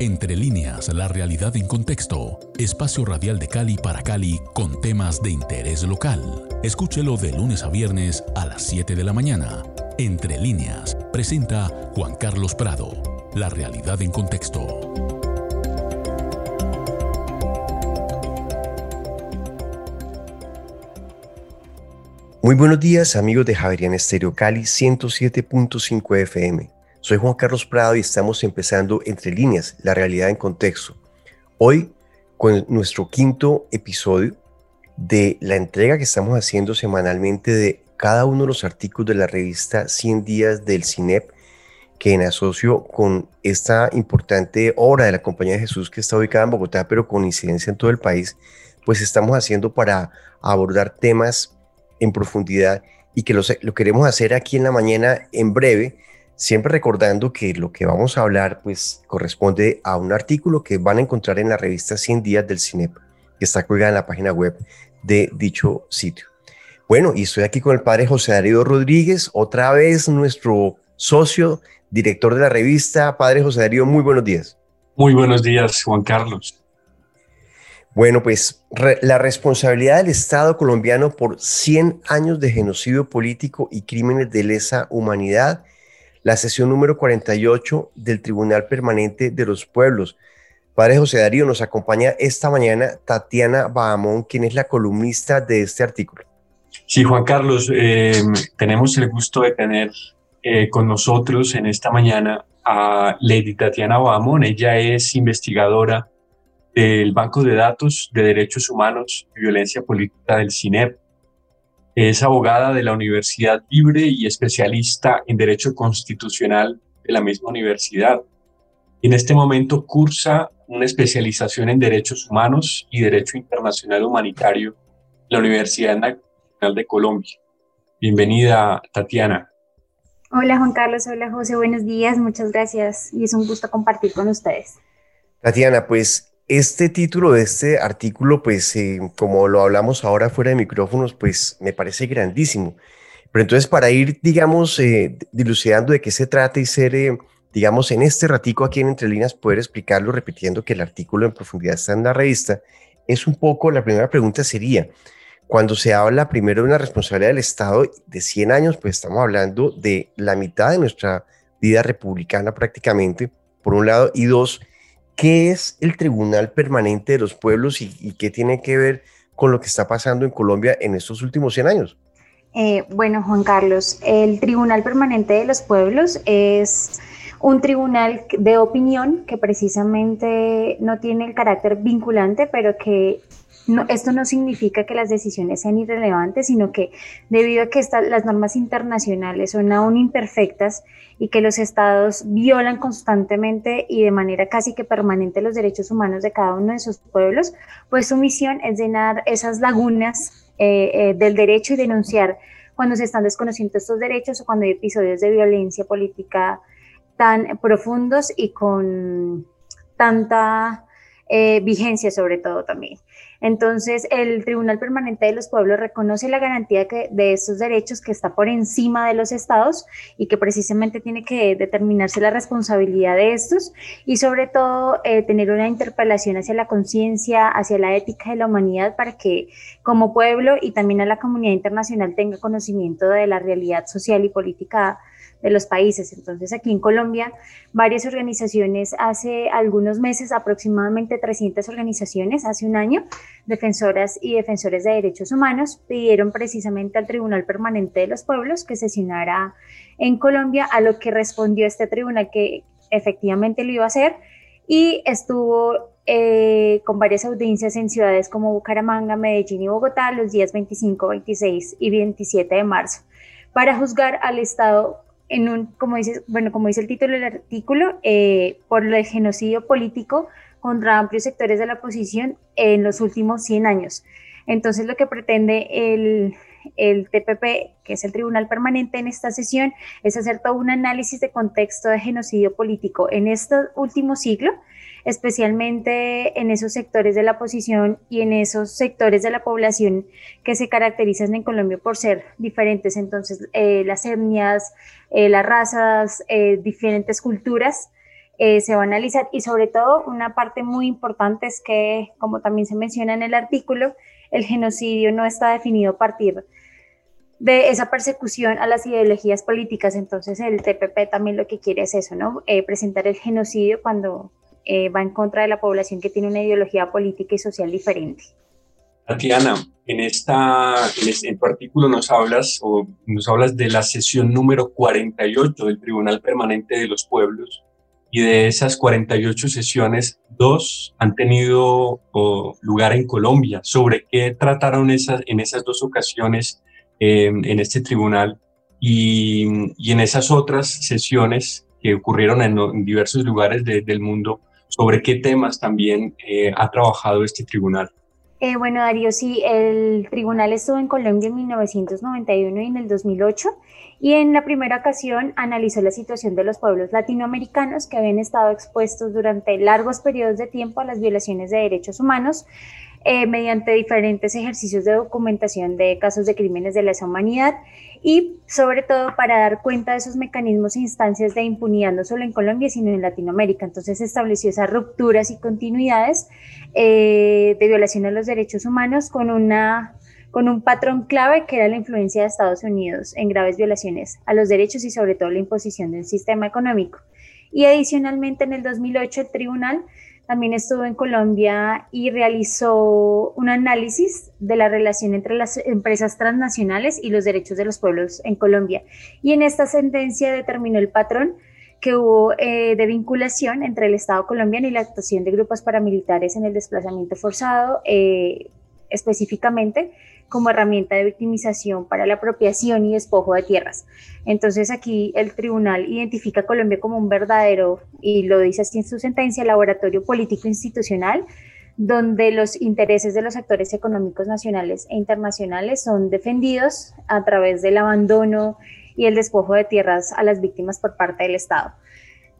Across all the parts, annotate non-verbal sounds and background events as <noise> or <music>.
Entre líneas, la realidad en contexto. Espacio radial de Cali para Cali con temas de interés local. Escúchelo de lunes a viernes a las 7 de la mañana. Entre líneas, presenta Juan Carlos Prado. La realidad en contexto. Muy buenos días amigos de Javerian Estéreo Cali 107.5 FM. Soy Juan Carlos Prado y estamos empezando Entre líneas, la realidad en contexto. Hoy con nuestro quinto episodio de la entrega que estamos haciendo semanalmente de cada uno de los artículos de la revista 100 días del CINEP, que en asocio con esta importante obra de la Compañía de Jesús que está ubicada en Bogotá, pero con incidencia en todo el país, pues estamos haciendo para abordar temas en profundidad y que lo, lo queremos hacer aquí en la mañana en breve, siempre recordando que lo que vamos a hablar pues corresponde a un artículo que van a encontrar en la revista 100 días del CINEP, que está colgada en la página web de dicho sitio. Bueno, y estoy aquí con el padre José Darío Rodríguez, otra vez nuestro socio, director de la revista. Padre José Darío, muy buenos días. Muy buenos días, Juan Carlos. Bueno, pues la responsabilidad del Estado colombiano por 100 años de genocidio político y crímenes de lesa humanidad, la sesión número 48 del Tribunal Permanente de los Pueblos. Padre José Darío, nos acompaña esta mañana Tatiana Bahamón, quien es la columnista de este artículo. Sí, Juan Carlos, eh, tenemos el gusto de tener eh, con nosotros en esta mañana a Lady Tatiana Bahamón. Ella es investigadora del Banco de Datos de Derechos Humanos y Violencia Política del CINEP. Es abogada de la Universidad Libre y especialista en Derecho Constitucional de la misma universidad. En este momento cursa una especialización en Derechos Humanos y Derecho Internacional Humanitario en la Universidad Nacional de Colombia. Bienvenida, Tatiana. Hola Juan Carlos, hola José, buenos días, muchas gracias y es un gusto compartir con ustedes. Tatiana, pues este título de este artículo, pues eh, como lo hablamos ahora fuera de micrófonos, pues me parece grandísimo. Pero entonces para ir, digamos, eh, dilucidando de qué se trata y ser, eh, digamos, en este ratico aquí en Entre Líneas, poder explicarlo repitiendo que el artículo en profundidad está en la revista, es un poco, la primera pregunta sería, cuando se habla primero de una responsabilidad del Estado de 100 años, pues estamos hablando de la mitad de nuestra vida republicana prácticamente, por un lado, y dos, ¿Qué es el Tribunal Permanente de los Pueblos y, qué tiene que ver con lo que está pasando en Colombia en estos últimos 100 años? Eh, bueno, Juan Carlos, el Tribunal Permanente de los Pueblos es un tribunal de opinión que precisamente no tiene el carácter vinculante, pero que esto no significa que las decisiones sean irrelevantes, sino que debido a que las normas internacionales son aún imperfectas y que los estados violan constantemente y de manera casi que permanente los derechos humanos de cada uno de sus pueblos, pues su misión es llenar esas lagunas eh, eh, del derecho y denunciar cuando se están desconociendo estos derechos o cuando hay episodios de violencia política tan profundos y con tanta eh, vigencia sobre todo también. Entonces, el Tribunal Permanente de los Pueblos reconoce la garantía de estos derechos que está por encima de los estados y que precisamente tiene que determinarse la responsabilidad de estos y sobre todo eh, tener una interpelación hacia la conciencia, hacia la ética de la humanidad para que como pueblo y también a la comunidad internacional tenga conocimiento de la realidad social y política de los países. Entonces, aquí en Colombia, varias organizaciones, hace algunos meses, aproximadamente 300 organizaciones, hace un año, defensoras y defensores de derechos humanos, pidieron precisamente al Tribunal Permanente de los Pueblos que sesionara en Colombia, a lo que respondió este tribunal que efectivamente lo iba a hacer y estuvo eh, con varias audiencias en ciudades como Bucaramanga, Medellín y Bogotá los días 25, 26 y 27 de marzo para juzgar al Estado en un, como dice, bueno, como dice el título del artículo, eh, por el genocidio político contra amplios sectores de la oposición en los últimos 100 años. Entonces, lo que pretende el, el TPP, que es el Tribunal Permanente en esta sesión, es hacer todo un análisis de contexto de genocidio político en este último siglo especialmente en esos sectores de la oposición y en esos sectores de la población que se caracterizan en Colombia por ser diferentes. Entonces, eh, las etnias, eh, las razas, eh, diferentes culturas se va a analizar y sobre todo una parte muy importante es que, como también se menciona en el artículo, el genocidio no está definido a partir de esa persecución a las ideologías políticas. Entonces el TPP también lo que quiere es eso, ¿no? Eh, presentar el genocidio cuando eh, va en contra de la población que tiene una ideología política y social diferente. Tatiana, en, esta, en, este, tu artículo nos hablas, o nos hablas de la sesión número 48 del Tribunal Permanente de los Pueblos, y de esas 48 sesiones, dos han tenido lugar en Colombia. ¿Sobre qué trataron esas, en esas dos ocasiones em, en este tribunal? Y, y, en esas otras sesiones que ocurrieron en, diversos lugares del mundo, ¿sobre qué temas también eh, ha trabajado este tribunal? Eh, bueno, Darío, sí, el tribunal estuvo en Colombia en 1991 y en el 2008 y en la primera ocasión analizó la situación de los pueblos latinoamericanos que habían estado expuestos durante largos periodos de tiempo a las violaciones de derechos humanos eh, mediante diferentes ejercicios de documentación de casos de crímenes de lesa humanidad y sobre todo para dar cuenta de esos mecanismos e instancias de impunidad no solo en Colombia sino en Latinoamérica. Entonces estableció esas rupturas y continuidades eh, de violación de los derechos humanos con una con un patrón clave que era la influencia de Estados Unidos en graves violaciones a los derechos y sobre todo la imposición de un sistema económico. Y adicionalmente en el 2008 el tribunal también estuvo en Colombia y realizó un análisis de la relación entre las empresas transnacionales y los derechos de los pueblos en Colombia. Y en esta sentencia determinó el patrón que hubo eh, de vinculación entre el Estado colombiano y la actuación de grupos paramilitares en el desplazamiento forzado, eh, específicamente como herramienta de victimización para la apropiación y despojo de tierras. Entonces aquí el tribunal identifica a Colombia como un verdadero, y lo dice así en su sentencia, laboratorio político institucional, donde los intereses de los actores económicos nacionales e internacionales son defendidos a través del abandono y el despojo de tierras a las víctimas por parte del Estado.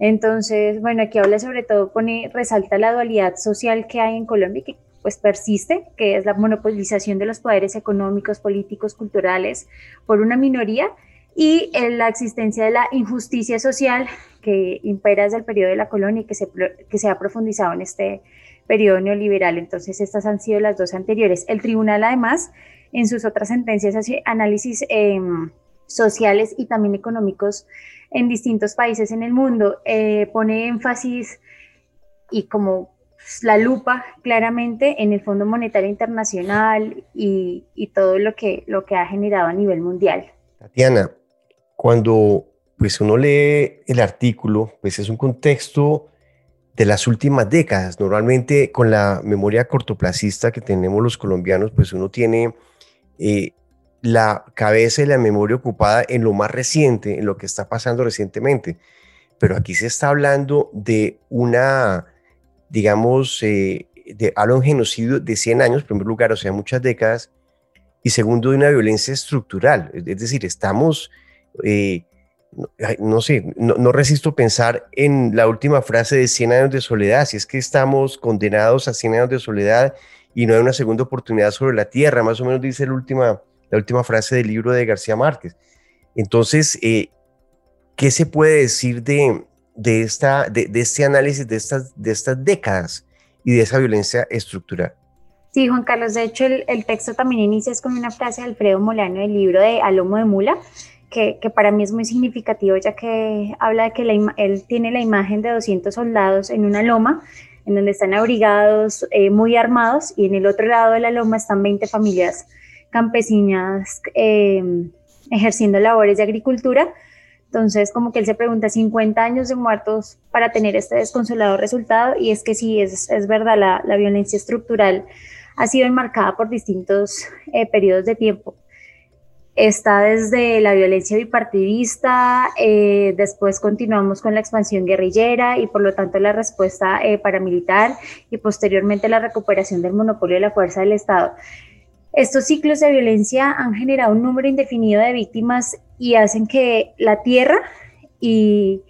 Entonces, bueno, aquí habla sobre todo, pone, resalta la dualidad social que hay en Colombia, pues persiste, que es la monopolización de los poderes económicos, políticos, culturales por una minoría y la existencia de la injusticia social que impera desde el periodo de la colonia y que se, que se ha profundizado en este periodo neoliberal. Entonces, estas han sido las dos anteriores. El tribunal, además, en sus otras sentencias hace análisis em, sociales y también económicos en distintos países en el mundo. Eh, pone énfasis y como la lupa claramente en el Fondo Monetario Internacional y, todo lo que, lo que ha generado a nivel mundial. Tatiana, cuando pues uno lee el artículo, pues es un contexto de las últimas décadas. Normalmente con la memoria cortoplacista que tenemos los colombianos, pues uno tiene eh, la cabeza y la memoria ocupada en lo más reciente, en lo que está pasando recientemente. Pero aquí se está hablando de una digamos, eh, de, habla un genocidio de 100 años, en primer lugar, o sea, muchas décadas, y segundo, de una violencia estructural. Es decir, estamos, eh, no, sé, no, resisto pensar en la última frase de 100 años de soledad, si es que estamos condenados a 100 años de soledad y no hay una segunda oportunidad sobre la tierra, más o menos dice la última, la última frase del libro de García Márquez. Entonces, eh, ¿qué se puede decir de, de, esta, de, este análisis de estas, de estas décadas y de esa violencia estructural. Sí, Juan Carlos, de hecho el, texto también inicia con una frase de Alfredo Molano del libro de Alomo de Mula, que, que, para mí es muy significativo ya que habla de que él tiene la imagen de 200 soldados en una loma en donde están abrigados, eh, muy armados, y en el otro lado de la loma están 20 familias campesinas eh, ejerciendo labores de agricultura, entonces, como que él se pregunta, 50 años de muertos para tener este desconsolado resultado, y es que sí, es, es verdad, la, la, violencia estructural ha sido enmarcada por distintos eh, periodos de tiempo. Está desde la violencia bipartidista, eh, después continuamos con la expansión guerrillera y por lo tanto la respuesta eh, paramilitar y posteriormente la recuperación del monopolio de la fuerza del Estado. Estos ciclos de violencia han generado un número indefinido de víctimas y hacen que la tierra y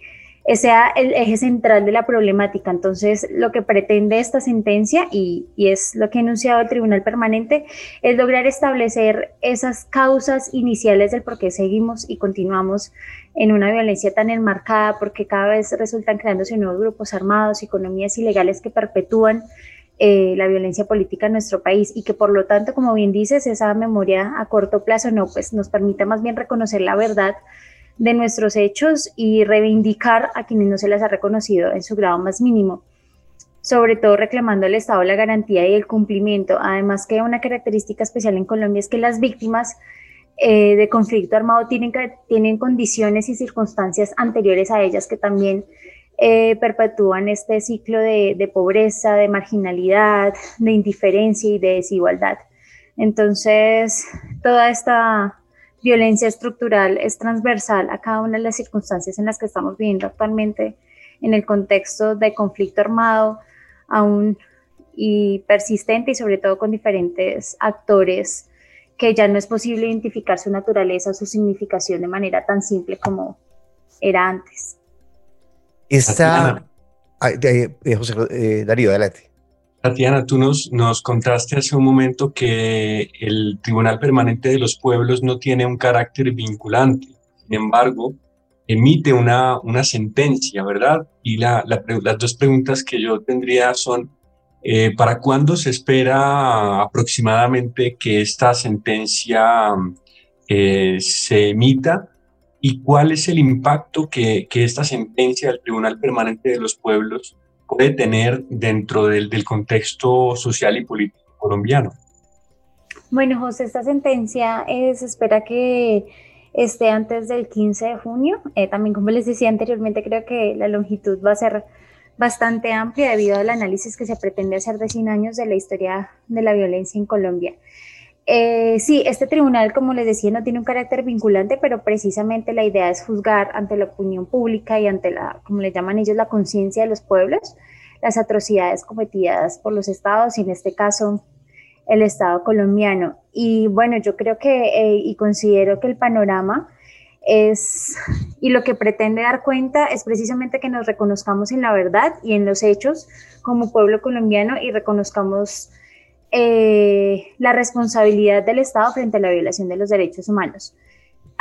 sea el eje central de la problemática. Entonces, lo que pretende esta sentencia, y, es lo que ha enunciado el Tribunal Permanente, es lograr establecer esas causas iniciales del por qué seguimos y continuamos en una violencia tan enmarcada, porque cada vez resultan creándose nuevos grupos armados, economías ilegales que perpetúan eh, la violencia política en nuestro país y que por lo tanto, como bien dices, esa memoria a corto plazo no, pues nos permite más bien reconocer la verdad de nuestros hechos y reivindicar a quienes no se les ha reconocido en su grado más mínimo, sobre todo reclamando al Estado la garantía y el cumplimiento. Además que una característica especial en Colombia es que las víctimas eh, de conflicto armado tienen, tienen condiciones y circunstancias anteriores a ellas que también eh, perpetúan este ciclo de, pobreza, de marginalidad, de indiferencia y de desigualdad. Entonces, toda esta violencia estructural es transversal a cada una de las circunstancias en las que estamos viviendo actualmente en el contexto de conflicto armado aún y persistente y sobre todo con diferentes actores que ya no es posible identificar su naturaleza su significación de manera tan simple como era antes. Está... Eh, José eh, Darío, adelante. Tatiana, tú nos, nos contaste hace un momento que el Tribunal Permanente de los Pueblos no tiene un carácter vinculante. Sin embargo, emite una, una sentencia, ¿verdad? Y la, las dos preguntas que yo tendría son, eh, ¿para cuándo se espera aproximadamente que esta sentencia eh, se emita? ¿Y cuál es el impacto que, que esta sentencia del Tribunal Permanente de los Pueblos puede tener dentro del, del contexto social y político colombiano. Bueno, José, esta sentencia se espera que esté antes del 15 de junio. Eh, también, como les decía anteriormente, creo que la longitud va a ser bastante amplia debido al análisis que se pretende hacer de 100 años de la historia de la violencia en Colombia. Eh, sí, este tribunal, como les decía, no tiene un carácter vinculante, pero precisamente la idea es juzgar ante la opinión pública y ante la, como le llaman ellos, la conciencia de los pueblos, las atrocidades cometidas por los estados y en este caso el Estado colombiano. Y bueno, yo creo que eh, y considero que el panorama es, y lo que pretende dar cuenta es precisamente que nos reconozcamos en la verdad y en los hechos como pueblo colombiano y reconozcamos eh, la responsabilidad del Estado frente a la violación de los derechos humanos.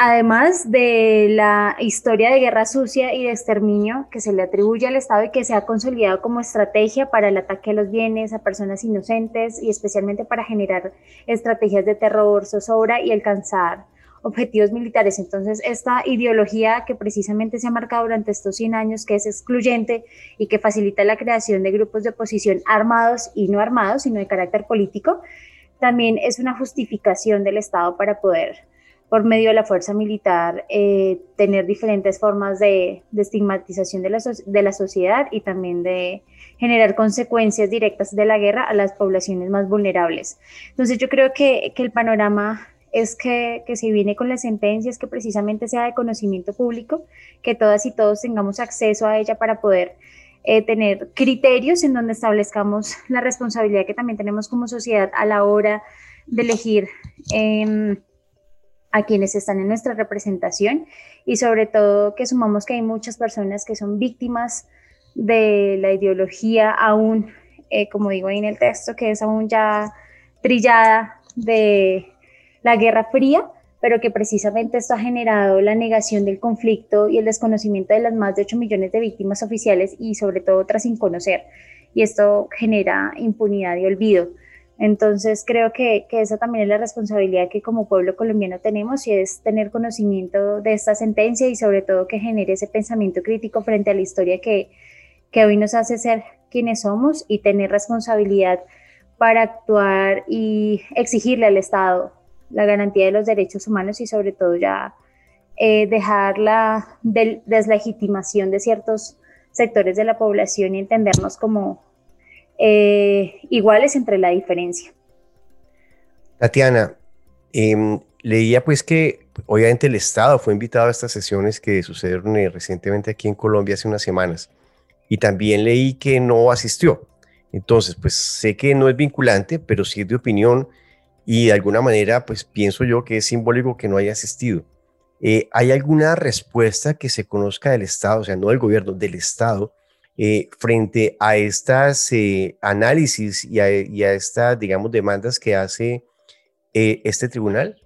Además de la historia de guerra sucia y de exterminio que se le atribuye al Estado y que se ha consolidado como estrategia para el ataque a los bienes, a personas inocentes y especialmente para generar estrategias de terror, zozobra y alcanzar objetivos militares. Entonces, esta ideología que precisamente se ha marcado durante estos 100 años, que es excluyente y que facilita la creación de grupos de oposición armados y no armados, sino de carácter político, también es una justificación del Estado para poder, por medio de la fuerza militar, eh, tener diferentes formas de, estigmatización de la, de la sociedad y también de generar consecuencias directas de la guerra a las poblaciones más vulnerables. Entonces yo creo que, que el panorama es que, que se viene con las sentencias que precisamente sea de conocimiento público, que todas y todos tengamos acceso a ella para poder eh, tener criterios en donde establezcamos la responsabilidad que también tenemos como sociedad a la hora de elegir em, a quienes están en nuestra representación y sobre todo que sumamos que hay muchas personas que son víctimas de la ideología aún, eh, como digo ahí en el texto, que es aún ya trillada de la Guerra Fría, pero que precisamente esto ha generado la negación del conflicto y el desconocimiento de las más de 8 millones de víctimas oficiales y sobre todo otras sin conocer. Y esto genera impunidad y olvido. Entonces creo que, que, esa también es la responsabilidad que como pueblo colombiano tenemos y es tener conocimiento de esta sentencia y sobre todo que genere ese pensamiento crítico frente a la historia que, que hoy nos hace ser quienes somos y tener responsabilidad para actuar y exigirle al Estado la garantía de los derechos humanos y sobre todo ya eh, dejar la deslegitimación de ciertos sectores de la población y entendernos como eh, iguales entre la diferencia. Tatiana, em, leía pues que obviamente el Estado fue invitado a estas sesiones que sucedieron eh, recientemente aquí en Colombia hace unas semanas y también leí que no asistió. Entonces, pues sé que no es vinculante, pero sí es de opinión y de alguna manera, pues pienso yo que es simbólico que no haya asistido. Eh, ¿Hay alguna respuesta que se conozca del Estado, o sea, no del gobierno, del Estado, eh, frente a estas análisis y a, y a, estas, digamos, demandas que hace este tribunal?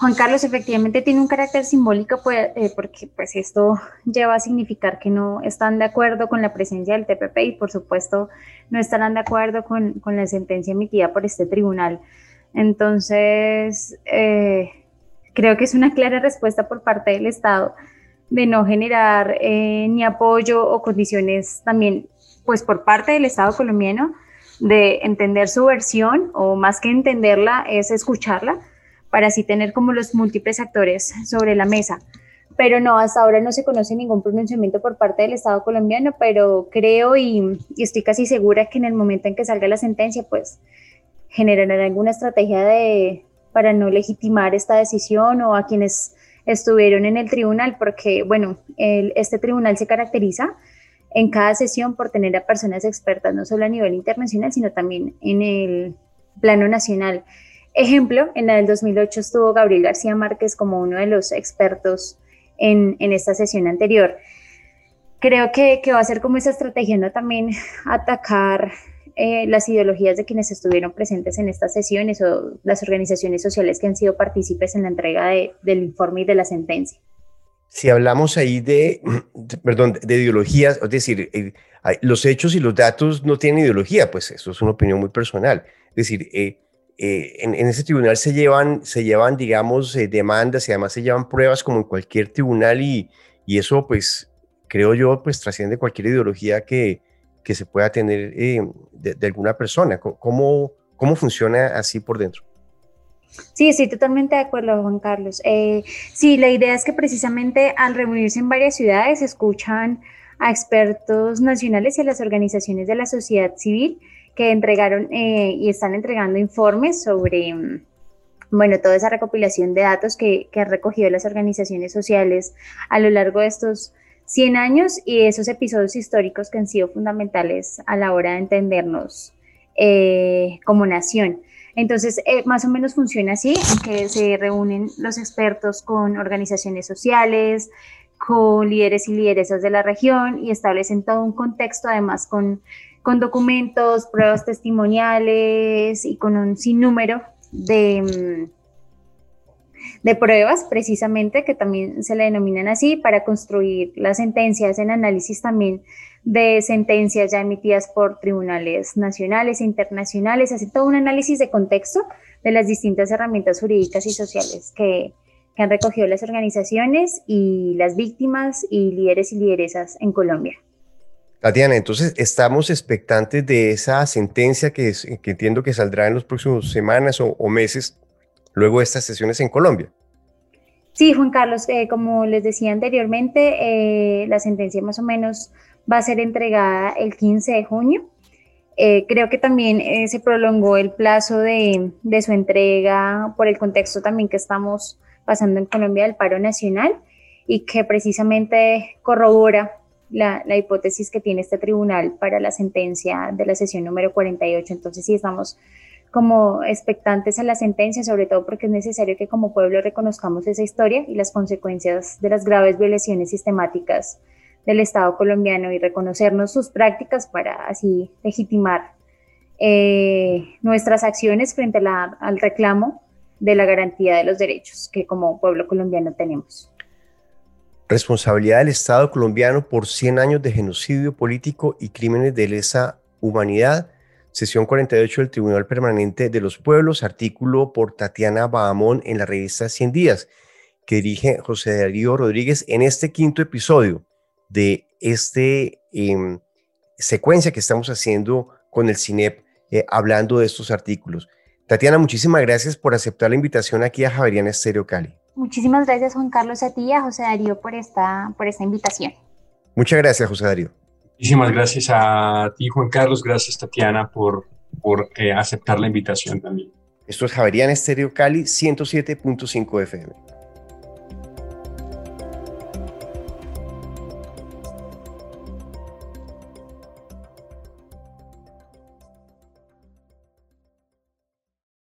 Juan Carlos efectivamente tiene un carácter simbólico pues, eh, porque pues esto lleva a significar que no están de acuerdo con la presencia del TPP y por supuesto no estarán de acuerdo con, con la sentencia emitida por este tribunal. Entonces, eh, creo que es una clara respuesta por parte del Estado de no generar eh, ni apoyo o condiciones también, pues por parte del Estado colombiano, de entender su versión o más que entenderla es escucharla para así tener como los múltiples actores sobre la mesa. Pero no, hasta ahora no se conoce ningún pronunciamiento por parte del Estado colombiano, pero creo y, estoy casi segura que en el momento en que salga la sentencia, pues generarán alguna estrategia de, para no legitimar esta decisión o a quienes estuvieron en el tribunal, porque, bueno, este tribunal se caracteriza en cada sesión por tener a personas expertas, no solo a nivel internacional, sino también en el plano nacional. Ejemplo, en la del 2008 estuvo Gabriel García Márquez como uno de los expertos en, esta sesión anterior. Creo que, va a ser como esa estrategia, ¿no? También atacar eh, las ideologías de quienes estuvieron presentes en estas sesiones o las organizaciones sociales que han sido partícipes en la entrega del informe y de la sentencia. Si hablamos ahí de, <clears throat> perdón, de ideologías, es decir, eh, los hechos y los datos no tienen ideología, pues eso es una opinión muy personal. Es decir, eh, eh, en, ese tribunal se llevan, se llevan digamos, eh, demandas y además se llevan pruebas como en cualquier tribunal y, y eso, pues, creo yo, pues trasciende cualquier ideología que, que se pueda tener eh, de, alguna persona. ¿Cómo, ¿Cómo funciona así por dentro? Sí, estoy totalmente de acuerdo, Juan Carlos. sí, la idea es que precisamente al reunirse en varias ciudades escuchan a expertos nacionales y a las organizaciones de la sociedad civil que entregaron eh, y están entregando informes sobre, mm, bueno, toda esa recopilación de datos que, que, han recogido las organizaciones sociales a lo largo de estos 100 años y esos episodios históricos que han sido fundamentales a la hora de entendernos eh, como nación. Entonces, eh, más o menos funciona así, que se reúnen los expertos con organizaciones sociales, con líderes y lideresas de la región y establecen todo un contexto, además con con documentos, pruebas testimoniales y con un sinnúmero de, mm, de pruebas, precisamente, que también se le denominan así, para construir las sentencias en análisis también de sentencias ya emitidas por tribunales nacionales e internacionales, hace todo un análisis de contexto de las distintas herramientas jurídicas y sociales que, que han recogido las organizaciones y las víctimas y líderes y lideresas en Colombia. Tatiana, entonces estamos expectantes de esa sentencia que, entiendo que saldrá en las próximas semanas o, meses luego de estas sesiones en Colombia. Sí, Juan Carlos, eh, como les decía anteriormente, eh, la sentencia más o menos va a ser entregada el 15 de junio. Eh, creo que también se prolongó el plazo de, de, su entrega por el contexto también que estamos pasando en Colombia del paro nacional y que precisamente corrobora la, hipótesis que tiene este tribunal para la sentencia de la sesión número 48. Entonces, sí estamos como expectantes a la sentencia, sobre todo porque es necesario que como pueblo reconozcamos esa historia y las consecuencias de las graves violaciones sistemáticas del Estado colombiano y reconocernos sus prácticas para así legitimar eh, nuestras acciones frente al reclamo de la garantía de los derechos que como pueblo colombiano tenemos responsabilidad del Estado colombiano por 100 años de genocidio político y crímenes de lesa humanidad. Sesión 48 del Tribunal Permanente de los Pueblos, artículo por Tatiana Bahamón en la revista 100 días, que dirige José Darío Rodríguez en este quinto episodio de este em, secuencia que estamos haciendo con el CINEP eh, hablando de estos artículos. Tatiana, muchísimas gracias por aceptar la invitación aquí a Javeriana Estéreo Cali. Muchísimas gracias Juan Carlos a ti y a José Darío por esta, por esta invitación. Muchas gracias José Darío. Muchísimas gracias a ti Juan Carlos, gracias Tatiana por, por eh, aceptar la invitación también. Esto es Javeriana Estéreo Cali 107.5 FM.